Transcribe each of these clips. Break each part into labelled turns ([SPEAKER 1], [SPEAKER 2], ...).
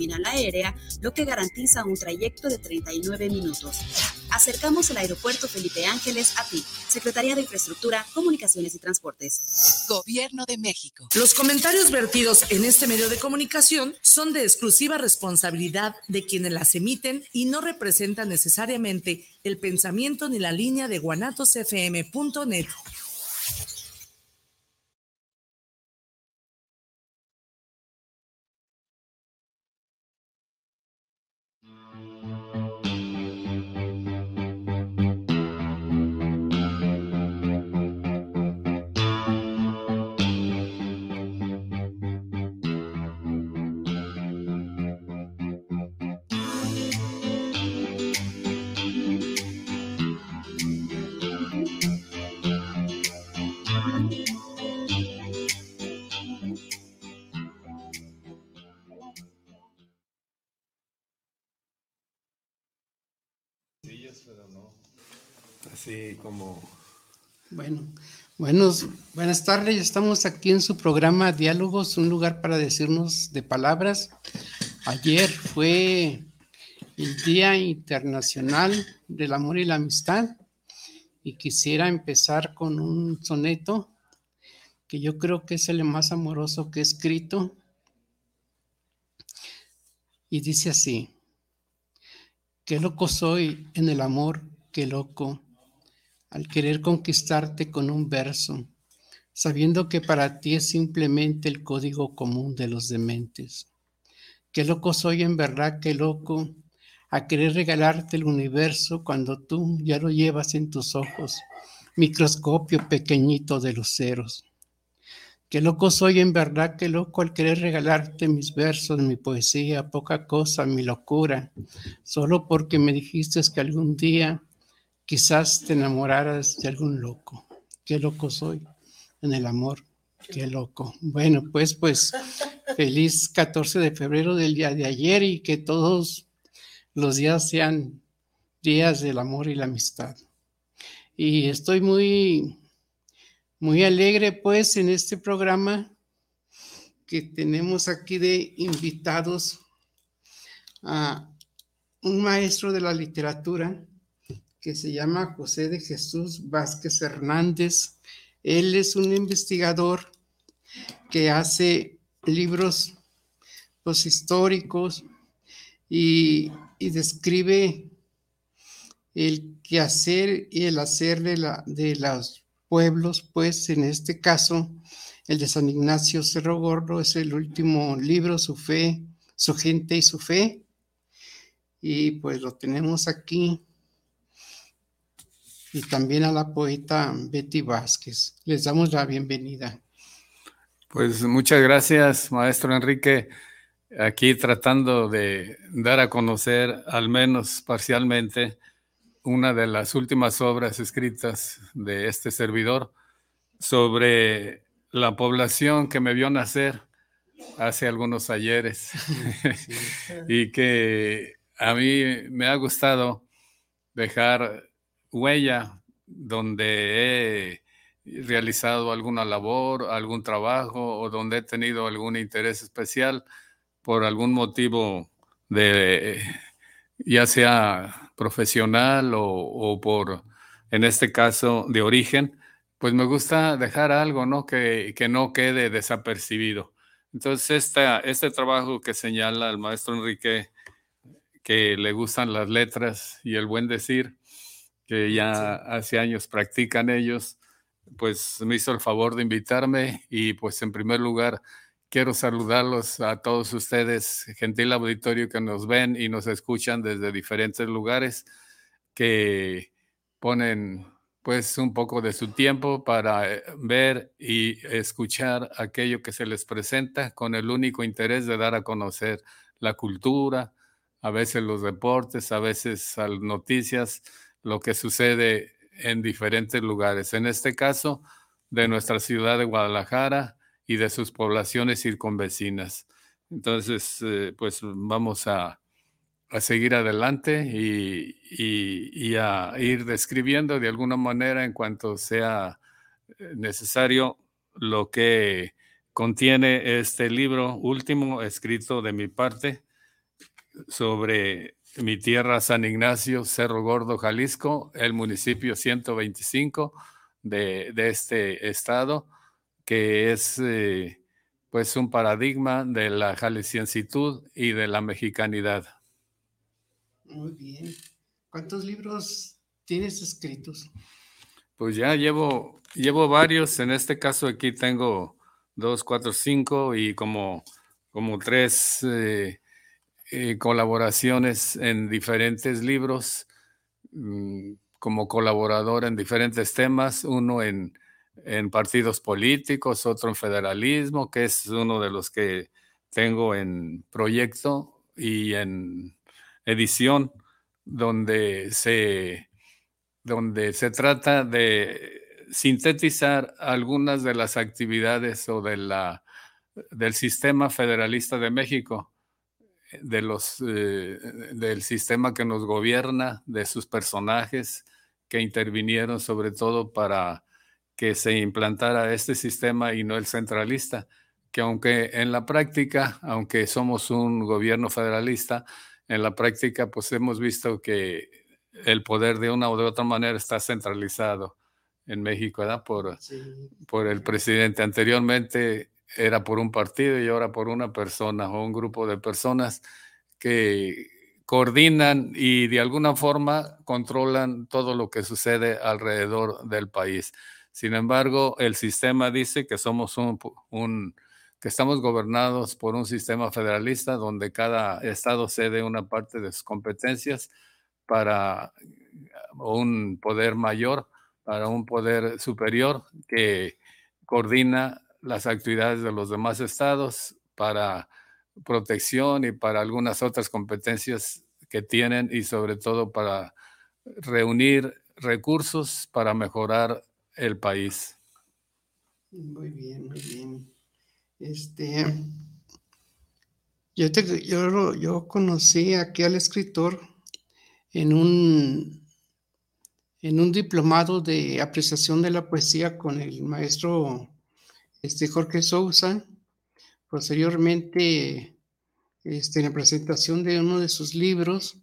[SPEAKER 1] terminal aérea, lo que garantiza un trayecto de 39 minutos. Acercamos el aeropuerto Felipe Ángeles a ti, Secretaría de Infraestructura, Comunicaciones y Transportes.
[SPEAKER 2] Gobierno de México.
[SPEAKER 3] Los comentarios vertidos en este medio de comunicación son de exclusiva responsabilidad de quienes las emiten y no representan necesariamente el pensamiento ni la línea de guanatosfm.net.
[SPEAKER 4] Como...
[SPEAKER 5] Bueno, buenos, buenas tardes. Estamos aquí en su programa Diálogos, un lugar para decirnos de palabras. Ayer fue el Día Internacional del Amor y la Amistad y quisiera empezar con un soneto que yo creo que es el más amoroso que he escrito. Y dice así, qué loco soy en el amor, qué loco al querer conquistarte con un verso, sabiendo que para ti es simplemente el código común de los dementes. Qué loco soy en verdad, qué loco, a querer regalarte el universo cuando tú ya lo llevas en tus ojos, microscopio pequeñito de los ceros. Qué loco soy en verdad, qué loco al querer regalarte mis versos, mi poesía, poca cosa, mi locura, solo porque me dijiste que algún día quizás te enamoraras de algún loco. Qué loco soy en el amor. Qué loco. Bueno, pues, pues, feliz 14 de febrero del día de ayer y que todos los días sean días del amor y la amistad. Y estoy muy, muy alegre, pues, en este programa que tenemos aquí de invitados a un maestro de la literatura que se llama José de Jesús Vázquez Hernández. Él es un investigador que hace libros pues, históricos y, describe el quehacer y el hacer de, la, de los pueblos, pues en este caso el de San Ignacio Cerro Gordo es el último libro, su fe, su gente y su fe. Y pues lo tenemos aquí y también a la poeta Betty Vázquez. Les damos la bienvenida.
[SPEAKER 4] Pues muchas gracias, maestro Enrique. Aquí tratando de dar a conocer, al menos parcialmente, una de las últimas obras escritas de este servidor sobre la población que me vio nacer hace algunos ayeres y que a mí me ha gustado dejar huella donde he realizado alguna labor, algún trabajo o donde he tenido algún interés especial por algún motivo de ya sea profesional o, por, en este caso, de origen, pues me gusta dejar algo, ¿no? Que, que no quede desapercibido. Entonces, este trabajo que señala el maestro Enrique, que le gustan las letras y el buen decir, que ya hace años practican ellos, pues me hizo el favor de invitarme y pues en primer lugar quiero saludarlos a todos ustedes, gentil auditorio que nos ven y nos escuchan desde diferentes lugares, que ponen pues un poco de su tiempo para eh, ver y escuchar aquello que se les presenta con el único interés de dar a conocer la cultura, a veces los deportes, a veces las noticias, lo que sucede en diferentes lugares. En este caso, de nuestra ciudad de Guadalajara y de sus poblaciones circunvecinas. Entonces, eh, pues vamos a, seguir adelante y, a ir describiendo de alguna manera en cuanto sea eh, necesario lo que contiene este libro último escrito de mi parte sobre mi tierra San Ignacio, Cerro Gordo, Jalisco, el municipio 125 de, de este estado, que es eh, pues un paradigma de la jalisciensitud y de la mexicanidad.
[SPEAKER 5] Muy bien. ¿Cuántos libros tienes escritos?
[SPEAKER 4] Pues ya llevo, llevo varios. En este caso aquí tengo dos, cuatro, cinco y como, como tres eh, eh, colaboraciones en diferentes libros, mm, como colaborador en diferentes temas, uno en, en partidos políticos, otro en federalismo, que es uno de los que tengo en proyecto y en edición, donde se, donde se trata de sintetizar algunas de las actividades o de la, del sistema federalista de México, de los, eh, del sistema que nos gobierna, de sus personajes que intervinieron sobre todo para que se implantara este sistema y no el centralista, que aunque en la práctica, aunque somos un gobierno federalista, en la práctica pues hemos visto que el poder de una o de otra manera está centralizado en México, ¿verdad? Por, por el presidente. Anteriormente era por un partido y ahora por una persona o un grupo de personas que coordinan y de alguna forma controlan todo lo que sucede alrededor del país. Sin embargo, el sistema dice que somos un, un que estamos gobernados por un sistema federalista donde cada estado cede una parte de sus competencias para un poder mayor, para un poder superior que coordina las actividades de los demás estados para protección y para algunas otras competencias que tienen y sobre todo para reunir recursos para mejorar el país.
[SPEAKER 5] Muy bien, muy bien. Este, yo, te, yo, yo conocí aquí al escritor en un, en un diplomado de apreciación de la poesía con el maestro este, Jorge Sousa. Posteriormente, este, en la presentación de uno de sus libros,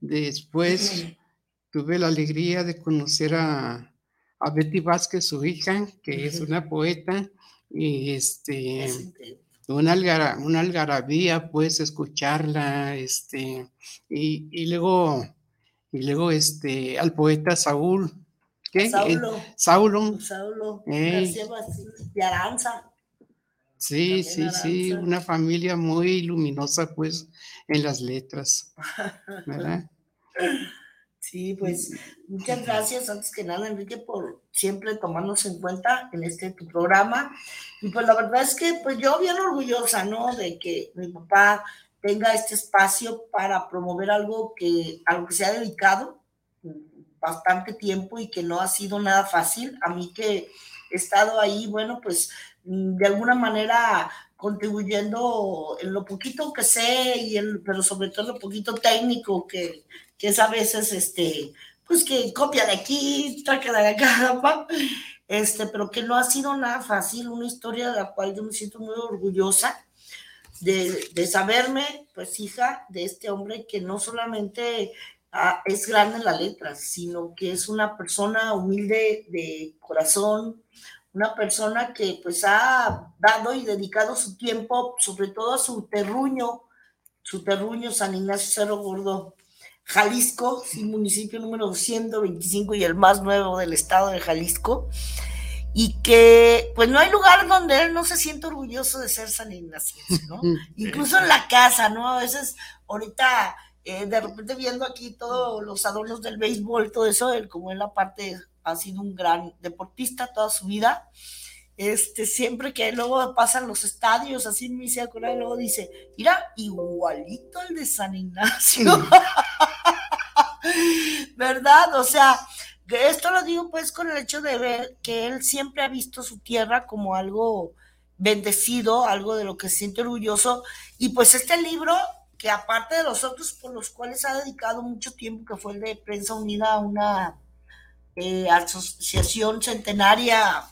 [SPEAKER 5] después tuve la alegría de conocer a, a Betty Vázquez, su hija, que es una poeta y este, una, una algarabía, pues, escucharla, este, y, y, luego, y luego, este, al poeta Saúl,
[SPEAKER 2] ¿qué? Saulo.
[SPEAKER 5] Eh, Saulo.
[SPEAKER 2] Saulo. Eh. de Aranza.
[SPEAKER 5] Sí, sí, sí, una familia muy luminosa, pues, en las letras, ¿verdad?
[SPEAKER 2] Sí, pues muchas gracias antes que nada, Enrique, por siempre tomarnos en cuenta en este tu programa. Y pues la verdad es que pues yo bien orgullosa, ¿no? De que mi papá tenga este espacio para promover algo que, a lo que se ha dedicado bastante tiempo y que no ha sido nada fácil. A mí que he estado ahí, bueno, pues de alguna manera contribuyendo en lo poquito que sé, y el, pero sobre todo en lo poquito técnico que, que es a veces, este, pues que copia de aquí, traca de acá, este, pero que no ha sido nada fácil, una historia de la cual yo me siento muy orgullosa de, de saberme, pues hija de este hombre que no solamente ah, es grande en la letra, sino que es una persona humilde de corazón, una persona que pues ha dado y dedicado su tiempo, sobre todo a su terruño, su terruño San Ignacio Cerro Gordo, Jalisco, sí, municipio número 125 y el más nuevo del estado de Jalisco, y que pues no hay lugar donde él no se sienta orgulloso de ser San Ignacio, ¿no? Incluso en la casa, ¿no? A veces ahorita eh, de repente viendo aquí todos los adornos del béisbol, todo eso, él como en la parte ha sido un gran deportista toda su vida, este, siempre que luego pasan los estadios, así me hice acordar, luego dice, mira, igualito el de San Ignacio. ¿Verdad? O sea, esto lo digo pues con el hecho de ver que él siempre ha visto su tierra como algo bendecido, algo de lo que se siente orgulloso. Y pues este libro, que aparte de los otros por los cuales ha dedicado mucho tiempo, que fue el de Prensa Unida, una eh, asociación centenaria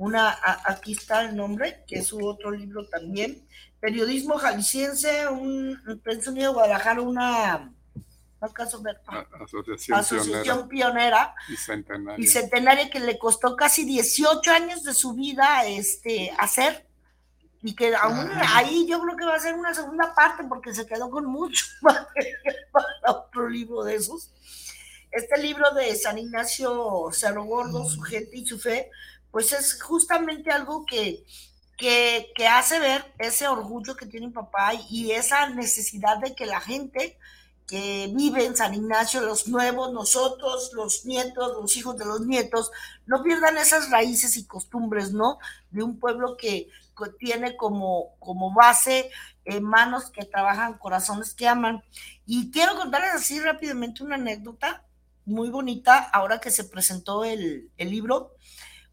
[SPEAKER 2] una, aquí está el nombre, que es su otro libro también, periodismo jalisciense, un, Prensa Unido de Guadalajara, una asociación, pionera, y centenaria. que le costó casi 18 años de su vida este, hacer y que aún ahí yo creo que va a ser una segunda parte porque se quedó con mucho para otro libro de esos. Este libro de San Ignacio Cerro Gordo, su gente y su fe, pues es justamente algo que, que, que hace ver ese orgullo que tiene mi papá y esa necesidad de que la gente que vive San Ignacio, los nuevos, nosotros, los nietos, los hijos de los nietos, no pierdan esas raíces y costumbres, ¿no? De un pueblo que, tiene como, como base eh, manos que trabajan, corazones que aman. Y quiero contarles así rápidamente una anécdota muy bonita, ahora que se presentó el, libro,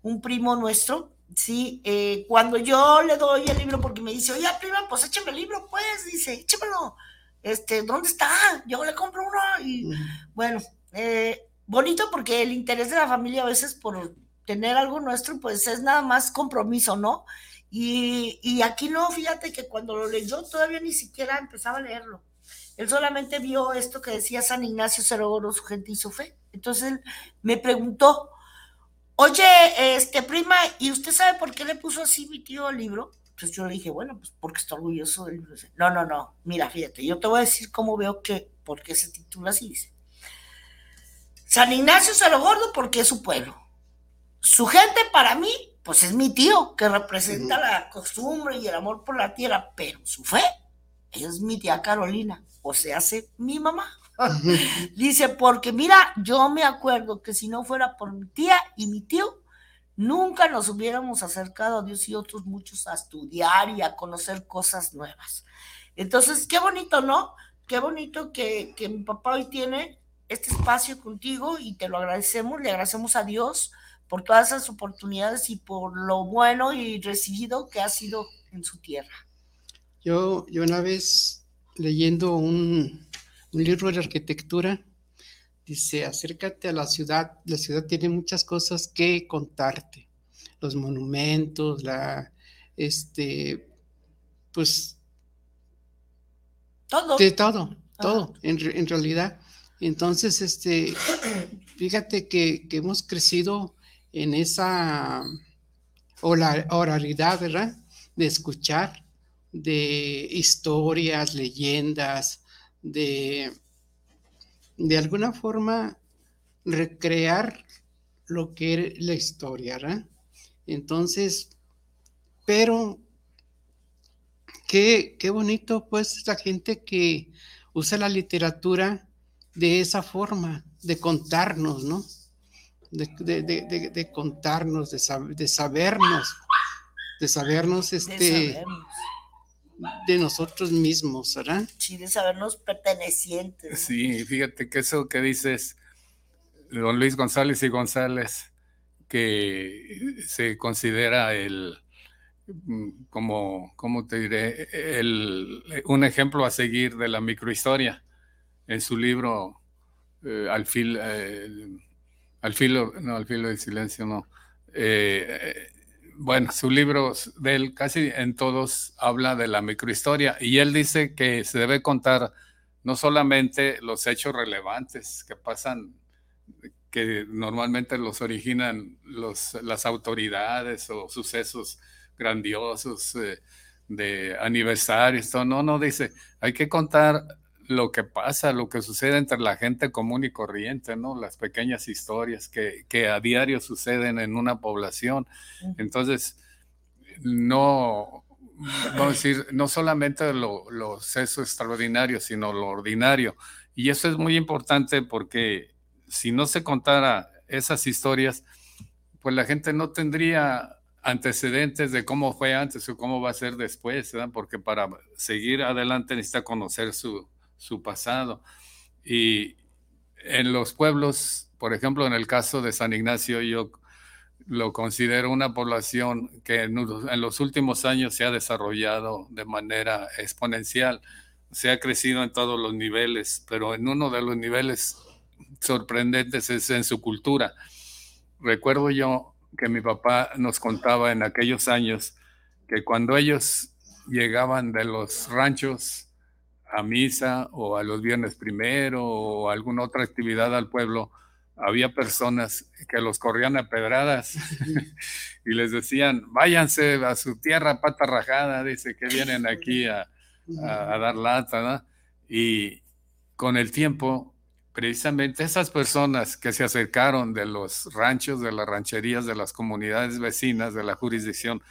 [SPEAKER 2] un primo nuestro, sí, eh, cuando yo le doy el libro porque me dice, oye, prima, pues échame el libro, pues, dice, échamelo este, ¿dónde está? Yo le compro uno y bueno, eh, bonito porque el interés de la familia a veces por tener algo nuestro, pues es nada más compromiso, ¿no? Y, aquí no, fíjate que cuando lo leyó todavía ni siquiera empezaba a leerlo. Él solamente vio esto que decía San Ignacio Cerogoro, su gente y su fe. Entonces él me preguntó, oye, este prima, ¿y usted sabe por qué le puso así mi tío el libro? Entonces yo le dije, bueno, pues porque está orgulloso del libro. No, no, no, mira, fíjate, yo te voy a decir cómo veo que, por qué se titula así, dice. San Ignacio se lo gordo porque es su pueblo. Su gente para mí, pues es mi tío, que representa la costumbre y el amor por la tierra, pero su fe es mi tía Carolina, o se hace mi mamá. Dice, porque mira, yo me acuerdo que si no fuera por mi tía y mi tío, nunca nos hubiéramos acercado a Dios y otros muchos a estudiar y a conocer cosas nuevas. Entonces, qué bonito, ¿no? Qué bonito que, mi papá hoy tiene este espacio contigo y te lo agradecemos, le agradecemos a Dios por todas esas oportunidades y por lo bueno y recibido que ha sido en su tierra.
[SPEAKER 5] Yo, yo una vez leyendo un, un libro de arquitectura, Dice, acércate a la ciudad, la ciudad tiene muchas cosas que contarte, los monumentos, la, este, pues,
[SPEAKER 2] todo.
[SPEAKER 5] De todo, todo, en, realidad. Entonces, este, fíjate que, hemos crecido en esa oralidad, ¿verdad? De escuchar, de historias, leyendas, de de alguna forma recrear lo que era la historia, ¿verdad? Entonces, pero qué, qué bonito pues la gente que usa la literatura de esa forma, de contarnos, ¿no? De, contarnos, de, de, sabernos, de sabernos este de nosotros mismos, ¿verdad?
[SPEAKER 2] Sí, de sabernos pertenecientes.
[SPEAKER 4] Sí, fíjate que eso que dices, don Luis González y González, que se considera el, como, ¿cómo te diré? El, un ejemplo a seguir de la microhistoria en su libro eh, al, fil, eh, al filo, no, al filo del silencio, no. Eh, bueno, su libro de él casi en todos habla de la microhistoria y él dice que se debe contar no solamente los hechos relevantes que pasan, que normalmente los originan los, las autoridades o sucesos grandiosos eh, de aniversarios, no, no, dice, hay que contar lo que pasa, lo que sucede entre la gente común y corriente, ¿no? Las pequeñas historias que, que a diario suceden en una población. Entonces, no, vamos a decir, no solamente lo, los extraordinario, sino lo ordinario. Y eso es muy importante porque si no se contara esas historias, pues la gente no tendría antecedentes de cómo fue antes o cómo va a ser después, ¿verdad? porque para seguir adelante necesita conocer su, su pasado. Y en los pueblos, por ejemplo, en el caso de San Ignacio, yo lo considero una población que en, los últimos años se ha desarrollado de manera exponencial, se ha crecido en todos los niveles, pero en uno de los niveles sorprendentes es en su cultura. Recuerdo yo que mi papá nos contaba en aquellos años que cuando ellos llegaban de los ranchos a misa o a los viernes primero o alguna otra actividad al pueblo, había personas que los corrían a pedradas y les decían, váyanse a su tierra pata rajada, dice que vienen aquí a, dar lata, Y con el tiempo, precisamente esas personas que se acercaron de los ranchos, de las rancherías, de las comunidades vecinas, de la jurisdicción,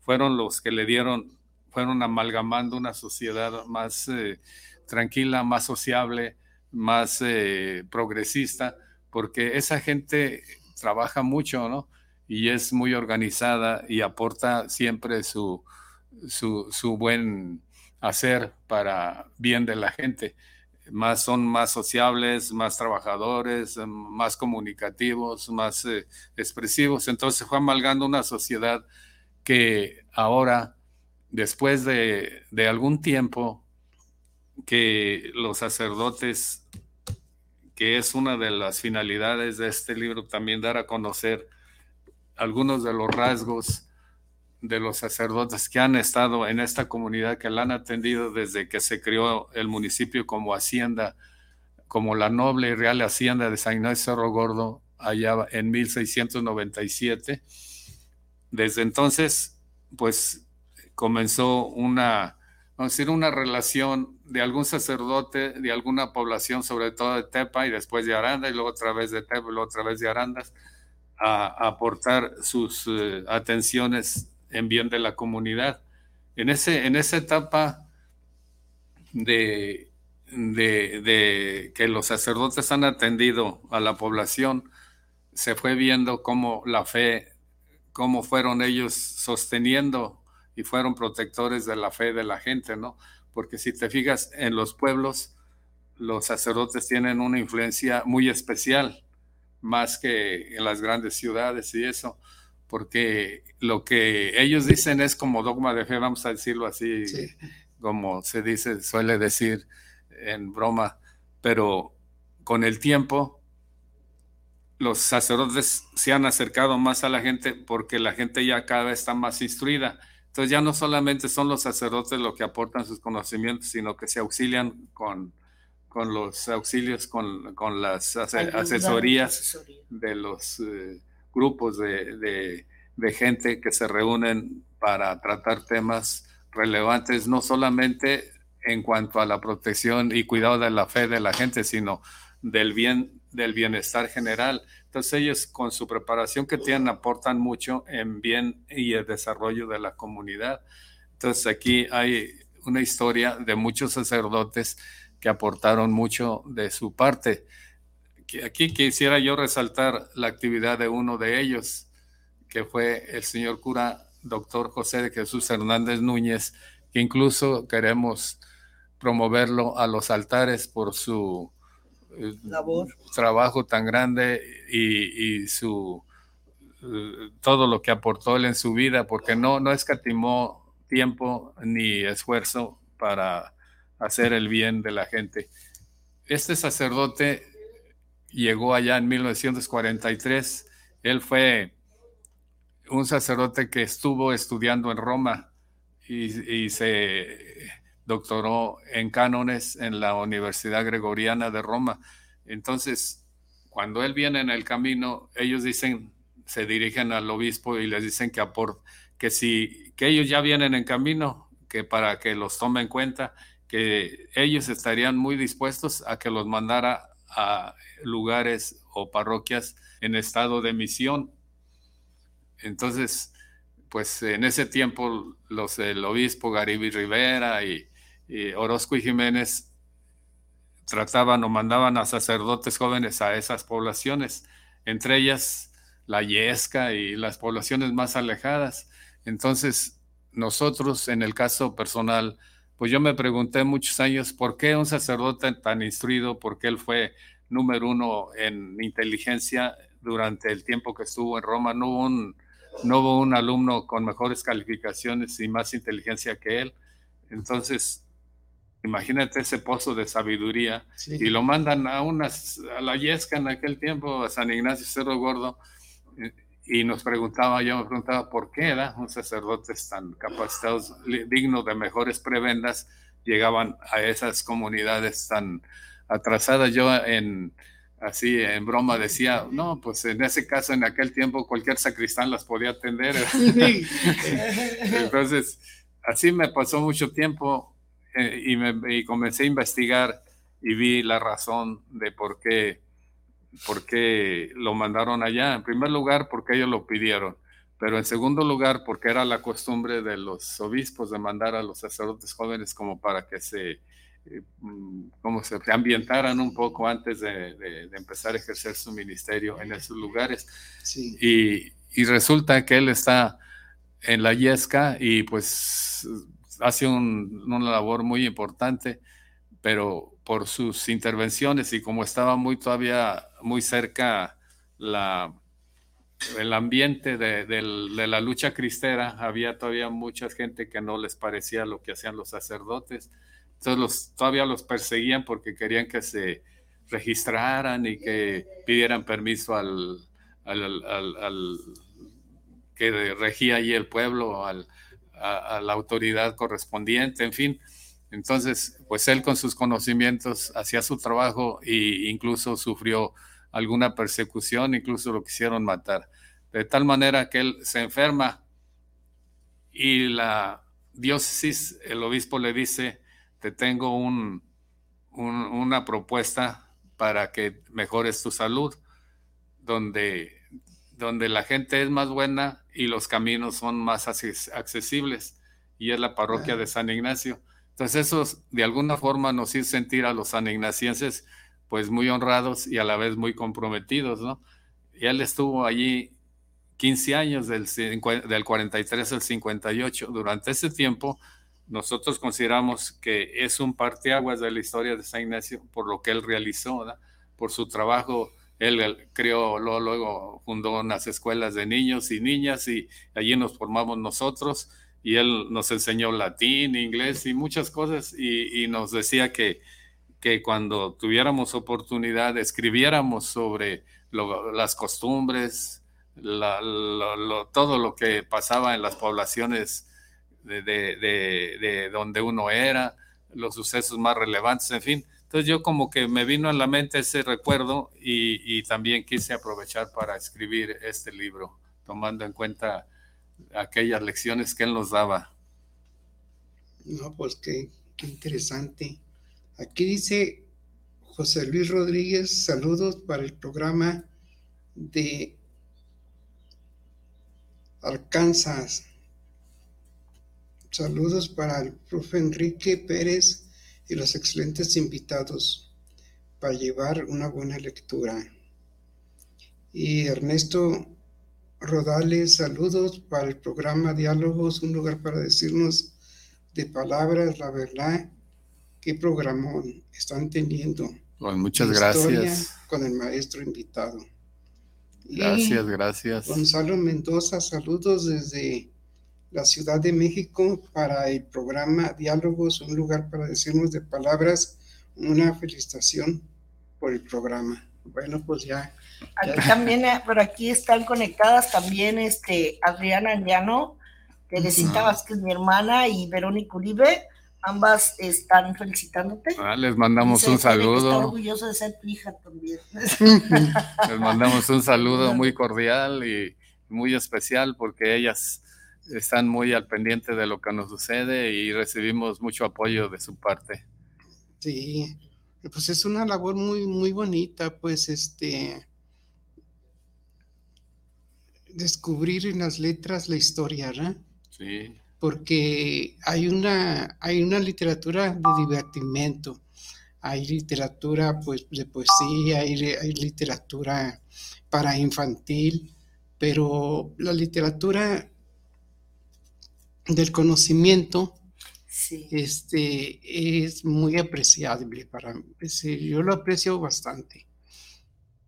[SPEAKER 4] fueron los que le dieron, fueron amalgamando una sociedad más eh, tranquila, más sociable, más eh, progresista, porque esa gente trabaja mucho, ¿no? Y es muy organizada y aporta siempre su, su, buen hacer para bien de la gente. Más, son más sociables, más trabajadores, más comunicativos, más eh, expresivos. Entonces fue amalgando una sociedad que ahora, después de, de algún tiempo, que los sacerdotes que es una de las finalidades de este libro, también dar a conocer algunos de los rasgos de los sacerdotes que han estado en esta comunidad, que la han atendido desde que se creó el municipio como hacienda, como la noble y real hacienda de San Ignacio Cerro Gordo, allá en 1697. Desde entonces, pues comenzó una vamos a decir, una relación de algún sacerdote de alguna población, sobre todo de Tepa y después de Aranda, y luego otra vez de Tepa y luego otra vez de Arandas, a, aportar sus eh, atenciones en bien de la comunidad. En, ese, en esa etapa de, de, de que los sacerdotes han atendido a la población, se fue viendo cómo la fe, cómo fueron ellos sosteniendo y fueron protectores de la fe de la gente, ¿no? Porque si te fijas en los pueblos, los sacerdotes tienen una influencia muy especial, más que en las grandes ciudades y eso, porque lo que ellos dicen es como dogma de fe, vamos a decirlo así, como se dice, suele decir en broma, pero con el tiempo los sacerdotes se han acercado más a la gente porque la gente ya cada vez está más instruida entonces ya no solamente son los sacerdotes los que aportan sus conocimientos, sino que se auxilian con, con los auxilios, con, con las asesorías de los eh, grupos de, de, de, gente que se reúnen para tratar temas relevantes, no solamente en cuanto a la protección y cuidado de la fe de la gente, sino del bien, del bienestar general. Entonces ellos con su preparación que tienen aportan mucho en bien y el desarrollo de la comunidad. Entonces aquí hay una historia de muchos sacerdotes que aportaron mucho de su parte. Aquí quisiera yo resaltar la actividad de uno de ellos, que fue el señor cura doctor José de Jesús Hernández Núñez, que incluso queremos promoverlo a los altares por su
[SPEAKER 2] labor.
[SPEAKER 4] trabajo tan grande y, su eh, todo lo que aportó él en su vida, porque no, no escatimó tiempo ni esfuerzo para hacer el bien de la gente. Este sacerdote llegó allá en 1943. Él fue un sacerdote que estuvo estudiando en Roma y, y se doctoró en cánones en la Universidad Gregoriana de Roma. Entonces, cuando él viene en el camino, ellos dicen, se dirigen al obispo y les dicen que que si que ellos ya vienen en camino, que para que los tome en cuenta, que ellos estarían muy dispuestos a que los mandara a lugares o parroquias en estado de misión. Entonces, pues en ese tiempo los el obispo Garibi Rivera y Orozco y Jiménez trataban o mandaban a sacerdotes jóvenes a esas poblaciones, entre ellas la Yesca y las poblaciones más alejadas. Entonces, nosotros, en el caso personal, pues yo me pregunté muchos años por qué un sacerdote tan instruido, por qué él fue número uno en inteligencia durante el tiempo que estuvo en Roma, no hubo un, no hubo un alumno con mejores calificaciones y más inteligencia que él. Entonces, Imagínate ese pozo de sabiduría y lo mandan a unas a la Yesca en aquel tiempo, a San Ignacio Cerro Gordo, y nos preguntaba, yo me preguntaba por qué era un sacerdotes tan capacitados, dignos de mejores prebendas, llegaban a esas comunidades tan atrasadas. Yo en así en broma decía, no, pues en ese caso, en aquel tiempo, cualquier sacristán las podía atender. Entonces, así me pasó mucho tiempo eh, y, me, y comencé a investigar y vi la razón de por qué por qué lo mandaron allá. En primer lugar, porque ellos lo pidieron, pero en segundo lugar, porque era la costumbre de los obispos de mandar a los sacerdotes jóvenes como para que se, eh, mm, como se ambientaran un poco antes de, empezar a ejercer su ministerio en esos lugares. Y, resulta que él está en la Yesca y pues hace una labor muy importante, pero por sus intervenciones y como estaba muy todavía muy cerca la, el ambiente de, la lucha cristera, había todavía mucha gente que no les parecía lo que hacían los sacerdotes. Entonces los, todavía los perseguían porque querían que se registraran y que pidieran permiso al, al, que regía allí el pueblo, a, la autoridad correspondiente, en fin. Entonces, pues él con sus conocimientos hacía su trabajo e incluso sufrió alguna persecución, incluso lo quisieron matar. De tal manera que él se enferma y la diócesis, el obispo le dice, te tengo un, una propuesta para que mejores tu salud, donde, donde la gente es más buena y los caminos son más accesibles, y es la parroquia de San Ignacio. Entonces eso de alguna forma nos hizo sentir a los sanignacienses pues muy honrados y a la vez muy comprometidos, ¿no? Él estuvo allí 15 años del, del 43 al 58. Durante ese tiempo nosotros consideramos que es un parteaguas de la historia de San Ignacio por lo que él realizó, por su trabajo. Él, creó, luego, fundó unas escuelas de niños y niñas y allí nos formamos nosotros y él nos enseñó latín, inglés y muchas cosas y, nos decía que, que, cuando tuviéramos oportunidad escribiéramos sobre las costumbres, todo lo que pasaba en las poblaciones de, donde uno era, los sucesos más relevantes, en fin. Entonces yo como que me vino a la mente ese recuerdo y, también quise aprovechar para escribir este libro, tomando en cuenta aquellas lecciones que él nos daba.
[SPEAKER 5] No, pues qué, interesante. Aquí dice José Luis Rodríguez, saludos para el programa de Arkansas. Saludos para el profe Enrique Pérez y los excelentes invitados para llevar una buena lectura. Y Ernesto Rodales, saludos para el programa Diálogos, un lugar para decirnos de palabras, la verdad, qué programón están teniendo.
[SPEAKER 4] Pues muchas gracias.
[SPEAKER 5] Con el maestro invitado.
[SPEAKER 4] Gracias, gracias.
[SPEAKER 5] Gonzalo Mendoza, saludos desde la Ciudad de México para el programa Diálogos, un lugar para decirnos de palabras, una felicitación por el programa. Bueno, pues ya
[SPEAKER 2] Aquí también, eh, pero aquí están conectadas también este, Adriana Anguiano, Teresita Vázquez, mi hermana, y Verónica Uribe. Ambas están felicitándote.
[SPEAKER 4] Ah, les mandamos un saludo.
[SPEAKER 2] Estoy orgulloso de ser tu hija también.
[SPEAKER 4] les mandamos un saludo muy cordial y muy especial porque ellas están muy al pendiente de lo que nos sucede y recibimos mucho apoyo de su parte.
[SPEAKER 5] Sí, pues es una labor muy, muy bonita, pues este, descubrir en las letras la historia, ¿no?
[SPEAKER 4] Sí.
[SPEAKER 5] Porque hay una, hay una literatura de divertimento, hay literatura pues, de poesía, hay, hay literatura para infantil, pero la literatura del conocimiento este, es muy apreciable para mí. Yo lo aprecio bastante,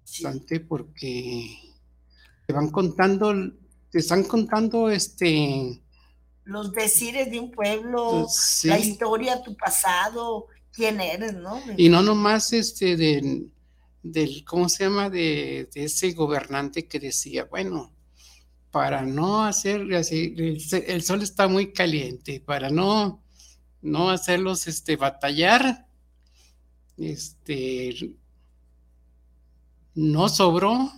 [SPEAKER 5] bastante porque te van contando, te están contando este...
[SPEAKER 2] Los decires de un pueblo, la historia, tu pasado, quién eres, ¿no?
[SPEAKER 5] Y no nomás este del, del ¿cómo se llama? De, ese gobernante que decía, bueno, para no hacer, así, el, sol está muy caliente, para no, no hacerlos este, batallar, este, no sobró,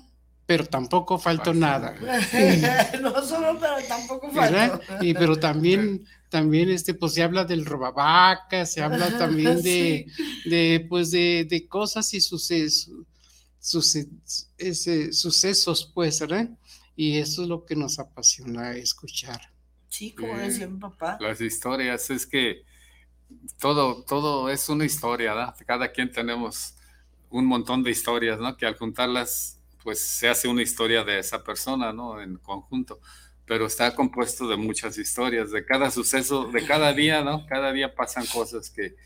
[SPEAKER 5] pero tampoco faltó nada.
[SPEAKER 2] no sobró, pero tampoco faltó.
[SPEAKER 5] Y pero también, también este, pues se habla del robabaca, se habla también de, de, pues de, de cosas y sucesos, sucesos, pues, ¿verdad? Y eso es lo que nos apasiona escuchar.
[SPEAKER 2] Sí, como decía mi papá.
[SPEAKER 4] Las historias, es que todo, todo es una historia, ¿verdad? Cada quien tenemos un montón de historias, ¿no? Que al juntarlas, pues se hace una historia de esa persona, ¿no? En conjunto. Pero está compuesto de muchas historias, de cada suceso, de cada día, ¿no? Cada día pasan cosas que,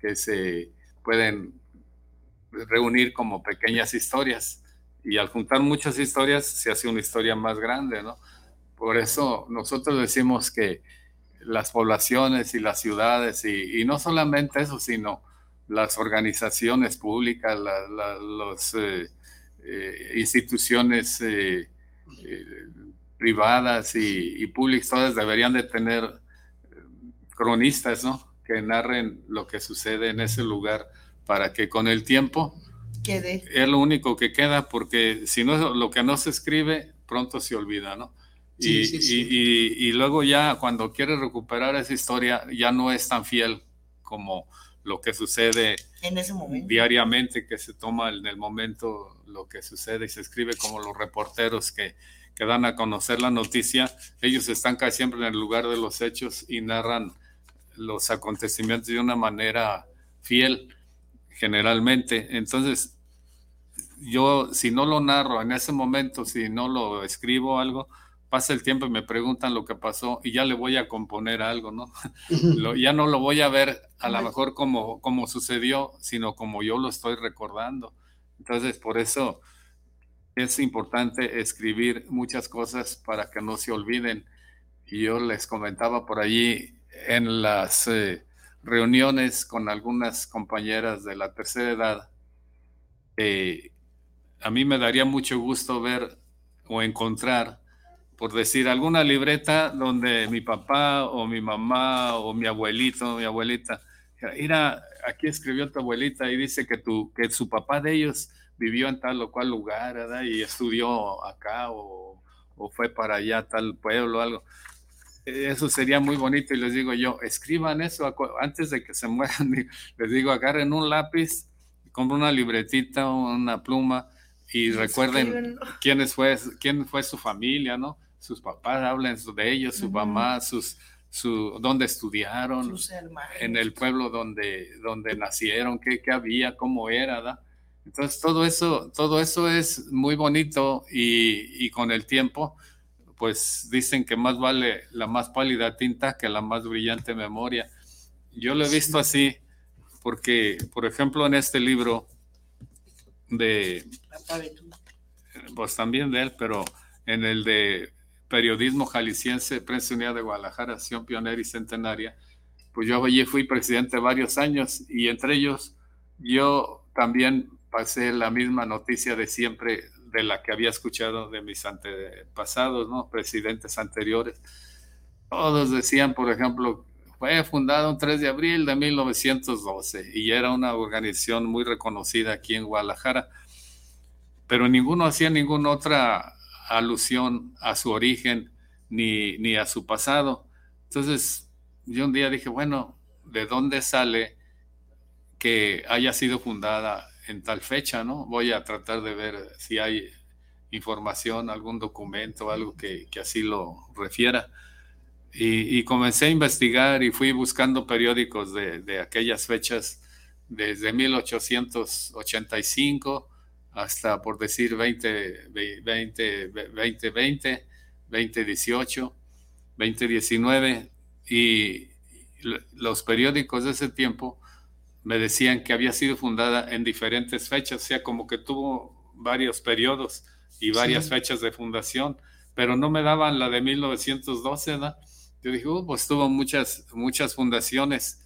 [SPEAKER 4] que se pueden reunir como pequeñas historias y al juntar muchas historias se hace una historia más grande, ¿no? Por eso nosotros decimos que las poblaciones y las ciudades, y, no solamente eso, sino las organizaciones públicas, las eh, eh, instituciones eh, privadas y, y, públicas, todas deberían de tener cronistas, ¿no? Que narren lo que sucede en ese lugar para que con el tiempo es lo único que queda porque si no, lo que no se escribe, pronto se olvida, ¿no? y, Y, y, luego ya cuando quieres recuperar esa historia, ya no es tan fiel como lo que sucede
[SPEAKER 2] en ese momento.
[SPEAKER 4] diariamente, que se toma en el momento lo que sucede y se escribe como los reporteros que, que dan a conocer la noticia. Ellos están casi siempre en el lugar de los hechos y narran los acontecimientos de una manera fiel generalmente. Entonces, yo si no lo narro en ese momento, si no lo escribo algo, pasa el tiempo y me preguntan lo que pasó y ya le voy a componer algo, ¿no? ya no lo voy a ver a lo mejor como, como sucedió, sino como yo lo estoy recordando. Entonces, por eso es importante escribir muchas cosas para que no se olviden. Y yo les comentaba por allí en las... Eh, reuniones con algunas compañeras de la tercera edad, a mí me daría mucho gusto ver o encontrar, por decir, alguna libreta donde mi papá o mi mamá o mi abuelito o mi abuelita, mira, aquí escribió tu abuelita y dice que, tu, que su papá de ellos vivió en tal o cual lugar, Y estudió acá o, o fue para allá, tal pueblo, algo eso sería muy bonito y les digo yo, escriban eso antes de que se mueran. Les digo, agarren un lápiz, compren una libretita, una pluma y recuerden quiénes fue, quién fue su familia, ¿no? Sus papás, hablen de ellos, su mamá, sus, su, dónde estudiaron, en el pueblo donde, donde nacieron, qué, qué había, cómo era, ¿verdad? Entonces todo eso, todo eso es muy bonito y, y con el tiempo pues dicen que más vale la más pálida tinta que la más brillante memoria. Yo lo he visto así porque, por ejemplo, en este libro de, pues también de él, pero en el de periodismo jalisciense, Prensa Unidad de Guadalajara, acción pionera y centenaria, pues yo allí fui presidente varios años y entre ellos yo también pasé la misma noticia de siempre de la que había escuchado de mis antepasados, ¿no? presidentes anteriores. Todos decían, por ejemplo, fue fundado un 3 de abril de 1912 y era una organización muy reconocida aquí en Guadalajara, pero ninguno hacía ninguna otra alusión a su origen ni, ni a su pasado. Entonces, yo un día dije, bueno, ¿de dónde sale que haya sido fundada en tal fecha, ¿no? Voy a tratar de ver si hay información, algún documento, algo que, así lo refiera. Y, comencé a investigar y fui buscando periódicos de, aquellas fechas desde 1885 hasta, por decir, 20, 20, 2020, 2018, 2019. Y los periódicos de ese tiempo me decían que había sido fundada en diferentes fechas, o sea, como que tuvo varios periodos y varias fechas de fundación, pero no me daban la de 1912, ¿no? Yo dije, uh, pues tuvo muchas, muchas fundaciones,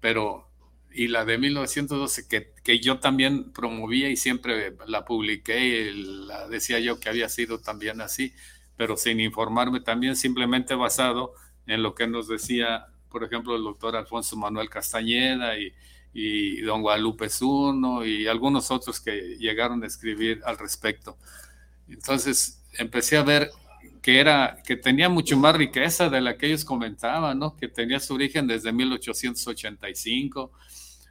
[SPEAKER 4] pero, y la de 1912, que, que yo también promovía y siempre la publiqué, y la decía yo que había sido también así, pero sin informarme también, simplemente basado en lo que nos decía, por ejemplo, el doctor Alfonso Manuel Castañeda y, y don Guadalupe Zuno y algunos otros que llegaron a escribir al respecto. Entonces empecé a ver que era que tenía mucho más riqueza de la que ellos comentaban, ¿no? Que tenía su origen desde 1885,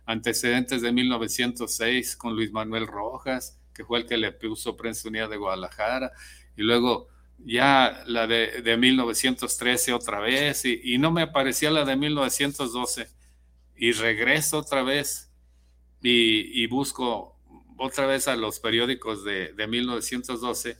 [SPEAKER 4] antecedentes de 1906 con Luis Manuel Rojas, que fue el que le puso Prensa Unida de Guadalajara, y luego ya la de, de 1913 otra vez, y, no me aparecía la de 1912, y regreso otra vez y, busco otra vez a los periódicos de, de 1912,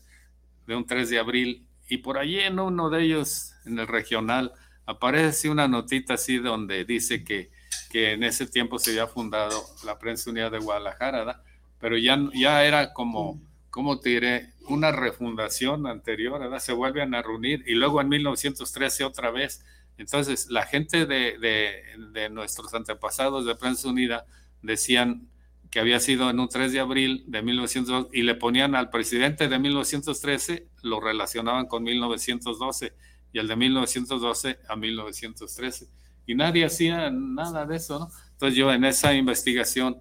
[SPEAKER 4] de un 3 de abril, y por allí en uno de ellos, en el regional, aparece una notita así donde dice que, que en ese tiempo se había fundado la Prensa Unida de Guadalajara, pero ya, ya era como, como te diré, una refundación anterior, ¿verdad? Se vuelven a reunir y luego en 1913 otra vez. Entonces, la gente de, de, de nuestros antepasados de Prensa Unida decían que había sido en un 3 de abril de 1912 y le ponían al presidente de 1913, lo relacionaban con 1912 y el de 1912 a 1913. Y nadie hacía nada de eso, ¿no? Entonces yo en esa investigación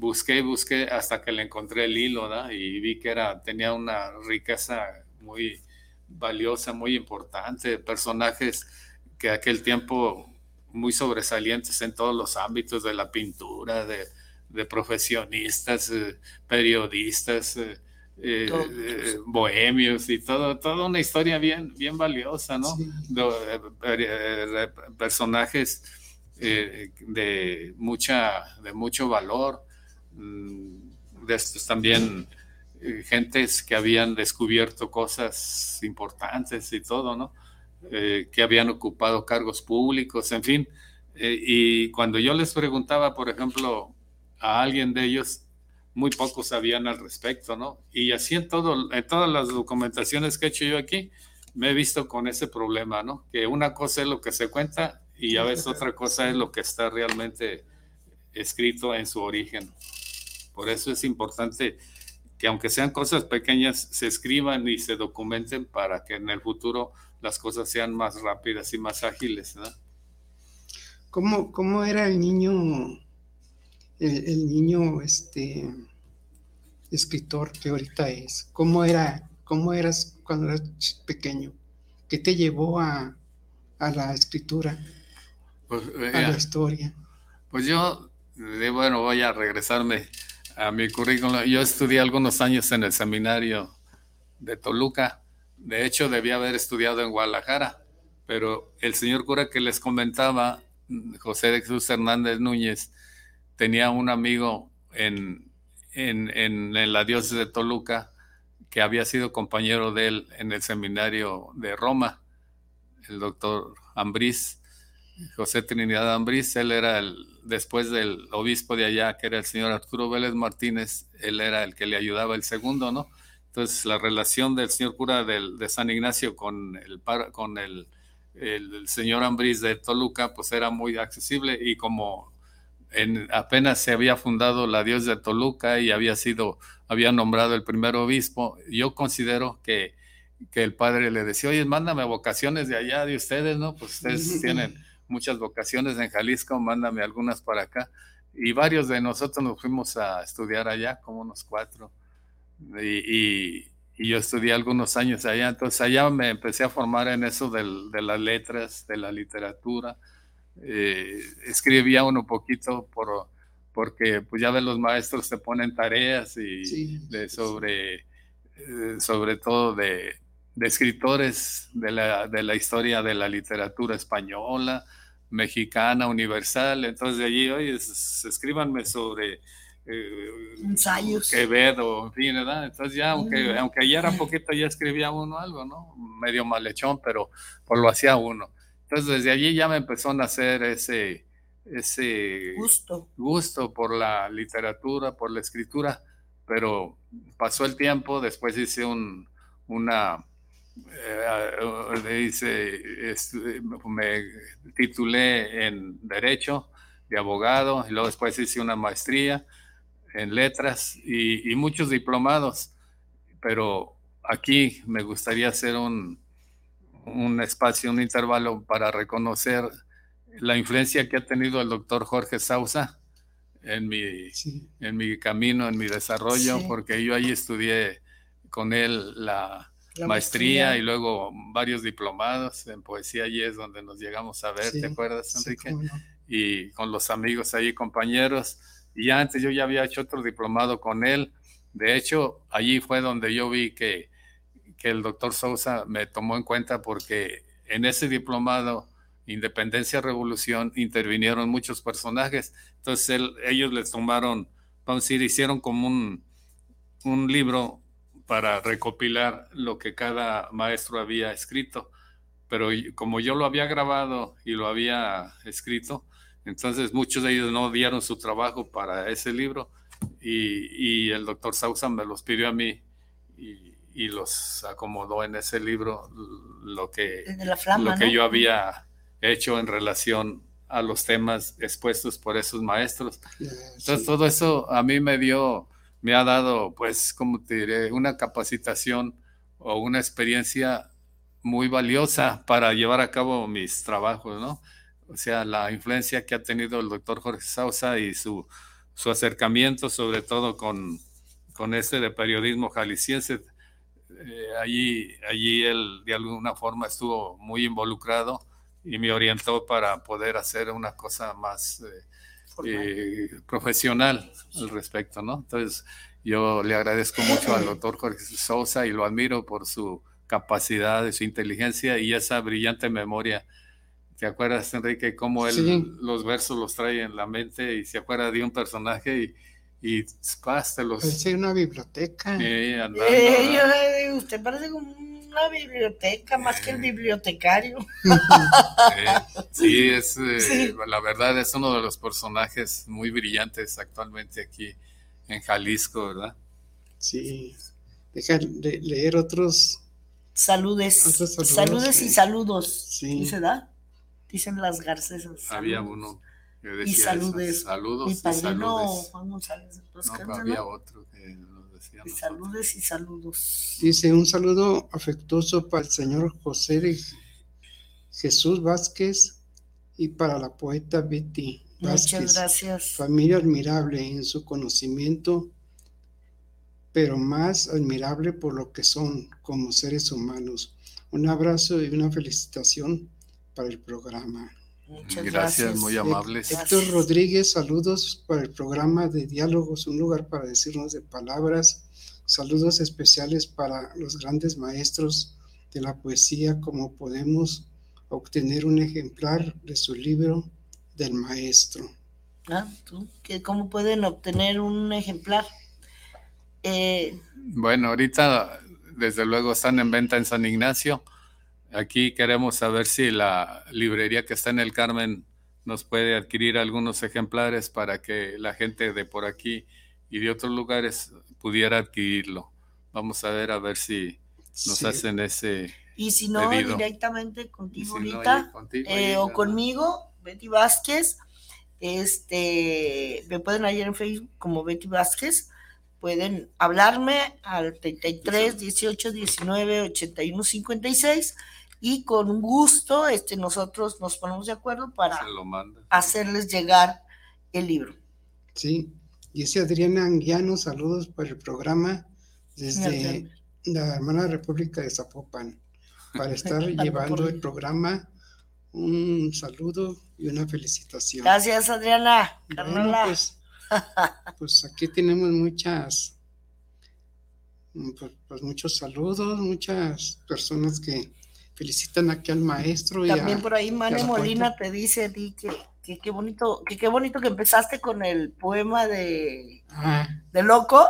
[SPEAKER 4] busqué y busqué hasta que le encontré el hilo, ¿no? Y vi que era, tenía una riqueza muy valiosa, muy importante, personajes que aquel tiempo muy sobresalientes en todos los ámbitos de la pintura, de, de profesionistas, eh, periodistas, eh, eh, bohemios y todo, toda una historia bien, bien valiosa, ¿no? personajes de, mucha, de mucho valor, de estos también gentes que habían descubierto cosas importantes y todo, ¿no? que habían ocupado cargos públicos, en fin. y cuando yo les preguntaba, por ejemplo, a alguien de ellos, muy pocos sabían al respecto, ¿no? Y así en, todo, en todas las documentaciones que he hecho yo aquí, me he visto con ese problema, ¿no? Que una cosa es lo que se cuenta y a veces otra cosa es lo que está realmente escrito en su origen. Por eso es importante que aunque sean cosas pequeñas, se escriban y se documenten para que en el futuro las cosas sean más rápidas y más ágiles. ¿no?
[SPEAKER 5] ¿Cómo, ¿Cómo era el niño el, niño este, escritor que ahorita es? ¿Cómo, era, ¿Cómo eras cuando eras pequeño? ¿Qué te llevó a, la escritura, pues, a la historia?
[SPEAKER 4] Pues yo, bueno, voy a regresarme a mi currículum. Yo estudié algunos años en el seminario de Toluca. De hecho, debía haber estudiado en Guadalajara, pero el señor cura que les comentaba, José de Jesús Hernández Núñez, tenía un amigo en, en, la diócesis de Toluca que había sido compañero de él en el seminario de Roma, el doctor Ambrís, José Trinidad Ambrís, él era el, después del obispo de allá, que era el señor Arturo Vélez Martínez, él era el que le ayudaba el segundo, ¿no? Entonces la relación del señor cura de San Ignacio con el, con el, el señor Ambrís de Toluca, pues era muy accesible y como apenas se había fundado la dios de Toluca y había sido, había nombrado el primer obispo, yo considero que, que el padre le decía, oye, mándame vocaciones de allá de ustedes, ¿no? Pues ustedes tienen muchas vocaciones en Jalisco, mándame algunas para acá. Y varios de nosotros nos fuimos a estudiar allá, como unos cuatro. Y, y, yo estudié algunos años allá, entonces allá me empecé a formar en eso del, de las letras, de la literatura, eh, escribía uno poquito por, porque pues ya ves los maestros te ponen tareas y de sobre, eh, sobre todo de, de escritores de la, de la, historia de la literatura española, mexicana, universal. Entonces de allí, oye, escríbanme sobre
[SPEAKER 2] eh, ensayos.
[SPEAKER 4] Quevedo, en fin, ¿verdad? Entonces ya, aunque, aunque ya era poquito, ya escribía uno algo, ¿no? Medio malhechón, pero pues lo hacía uno. Entonces desde allí ya me empezó a nacer ese, ese
[SPEAKER 2] gusto.
[SPEAKER 4] gusto por la literatura, por la escritura, pero pasó el tiempo, después hice un, una, eh, me titulé en Derecho de abogado y luego después hice una maestría en letras y, y muchos diplomados, pero aquí me gustaría hacer un, un espacio, un intervalo para reconocer la influencia que ha tenido el doctor Jorge Sausa en mi, en mi camino, en mi desarrollo, porque yo ahí estudié con él la, maestría, y luego varios diplomados en poesía, y es donde nos llegamos a ver, ¿te acuerdas, Enrique? Y con los amigos ahí, compañeros. Y antes yo ya había hecho otro diplomado con él. De hecho, allí fue donde yo vi que, que el doctor Sousa me tomó en cuenta porque en ese diplomado Independencia Revolución intervinieron muchos personajes. Entonces ellos les tomaron, vamos a decir, hicieron como un, un libro para recopilar lo que cada maestro había escrito. Pero como yo lo había grabado y lo había escrito, entonces muchos de ellos no dieron su trabajo para ese libro y, y el doctor Sausa me los pidió a mí y, y, los acomodó en ese libro lo que, lo que yo había hecho en relación a los temas expuestos por esos maestros. Entonces todo eso a mí me dio, me ha dado, pues, como te diré, una capacitación o una experiencia muy valiosa para llevar a cabo mis trabajos, ¿no? O sea, la influencia que ha tenido el doctor Jorge Sausa y su, su acercamiento, sobre todo con, con este de periodismo jalisciense. Eh, allí, allí él de alguna forma estuvo muy involucrado y me orientó para poder hacer una cosa más eh, eh, profesional al respecto, ¿no? Entonces, yo le agradezco mucho al doctor Jorge Sosa y lo admiro por su capacidad, y su inteligencia y esa brillante memoria. ¿Te acuerdas, Enrique, cómo él los versos los trae en la mente y se acuerda de un personaje y, y te los...
[SPEAKER 5] Parece una biblioteca.
[SPEAKER 2] Sí, andando, eh, usted parece como una biblioteca más que el bibliotecario.
[SPEAKER 4] sí, es eh, la verdad es uno de los personajes muy brillantes actualmente aquí en Jalisco, ¿verdad?
[SPEAKER 5] Sí. Deja de leer otros
[SPEAKER 2] saludes, saludes, y saludos. Sí. ¿Se da? Dicen las garcesas.
[SPEAKER 4] Había uno
[SPEAKER 2] que decía y saludes.
[SPEAKER 4] Saludos.
[SPEAKER 2] Mi padrino Juan González.
[SPEAKER 4] No, había otro que
[SPEAKER 2] y saludos y saludos.
[SPEAKER 5] Dice un saludo afectuoso para el señor José Jesús Vázquez y para la poeta Betty Vázquez.
[SPEAKER 2] Muchas gracias.
[SPEAKER 5] Familia admirable en su conocimiento, pero más admirable por lo que son como seres humanos. Un abrazo y una felicitación para el programa.
[SPEAKER 4] Muchas gracias, muy amables.
[SPEAKER 5] Héctor Rodríguez, saludos para el programa de Diálogos, un lugar para decirnos de palabras Saludos especiales para los grandes maestros de la poesía, como podemos obtener un ejemplar de su libro del maestro.
[SPEAKER 2] Ah, ¿tú? ¿Cómo pueden obtener un ejemplar?
[SPEAKER 4] Eh, bueno, ahorita desde luego están en venta en San Ignacio. Aquí queremos saber si la librería que está en el Carmen nos puede adquirir algunos ejemplares para que la gente de por aquí y de otros lugares pudiera adquirirlo. Vamos a ver a ver si nos hacen ese.
[SPEAKER 2] Y si no, directamente contigo ahorita eh, o conmigo, Betty Vázquez. Este, me pueden hallar en Facebook como Betty Vázquez. Pueden hablarme al 33 18 19 81 56 y con gusto este, nosotros nos ponemos de acuerdo para hacerles llegar el libro.
[SPEAKER 5] Sí, Dice Adriana Anguiano, saludos para el programa desde la hermana República de Zapopan, para estar llevando el programa. Un saludo y una felicitación.
[SPEAKER 2] Gracias, Adriana.
[SPEAKER 5] pues, pues, aquí tenemos muchas, pues, pues, muchos saludos, muchas personas que felicitan aquí al maestro.
[SPEAKER 2] También por ahí Mane Molina te dice di que qué bonito, qué bonito que empezaste con el poema de, de Loco.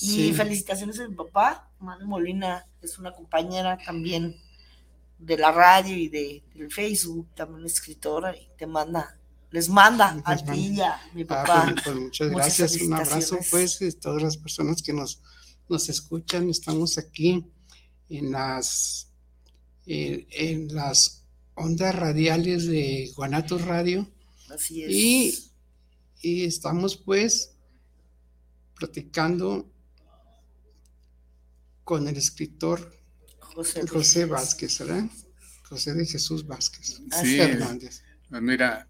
[SPEAKER 2] Y felicitaciones a mi papá, Manu Molina, es una compañera también de la radio y de, del Facebook, también escritora, y te manda, les manda a ti y a mi ah, papá.
[SPEAKER 5] Pues, pues, muchas gracias, un abrazo pues de todas las personas que nos, nos escuchan, estamos aquí en las, eh, en las ondas radiales de Guanatos Radio
[SPEAKER 2] Así es.
[SPEAKER 5] Y, y estamos pues platicando con el escritor José, Vázquez, ¿verdad? José de Jesús Vázquez.
[SPEAKER 4] Sí, Hernández. Pues mira,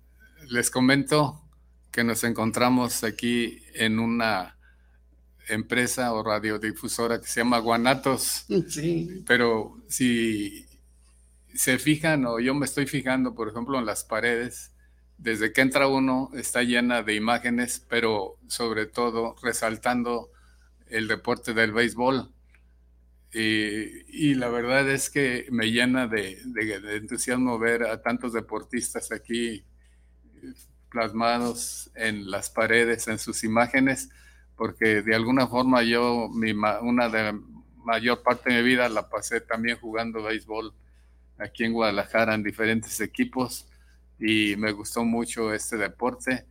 [SPEAKER 4] les comento que nos encontramos aquí en una empresa o radiodifusora que se llama Guanatos. Sí. Pero si se fijan o yo me estoy fijando, por ejemplo, en las paredes, desde que entra uno está llena de imágenes, pero sobre todo resaltando el deporte del béisbol. Y, la verdad es que me llena de, entusiasmo ver a tantos deportistas aquí plasmados en las paredes, en sus imágenes, porque de alguna forma yo, mi, una de mayor parte de mi vida la pasé también jugando béisbol aquí en Guadalajara en diferentes equipos y me gustó mucho este deporte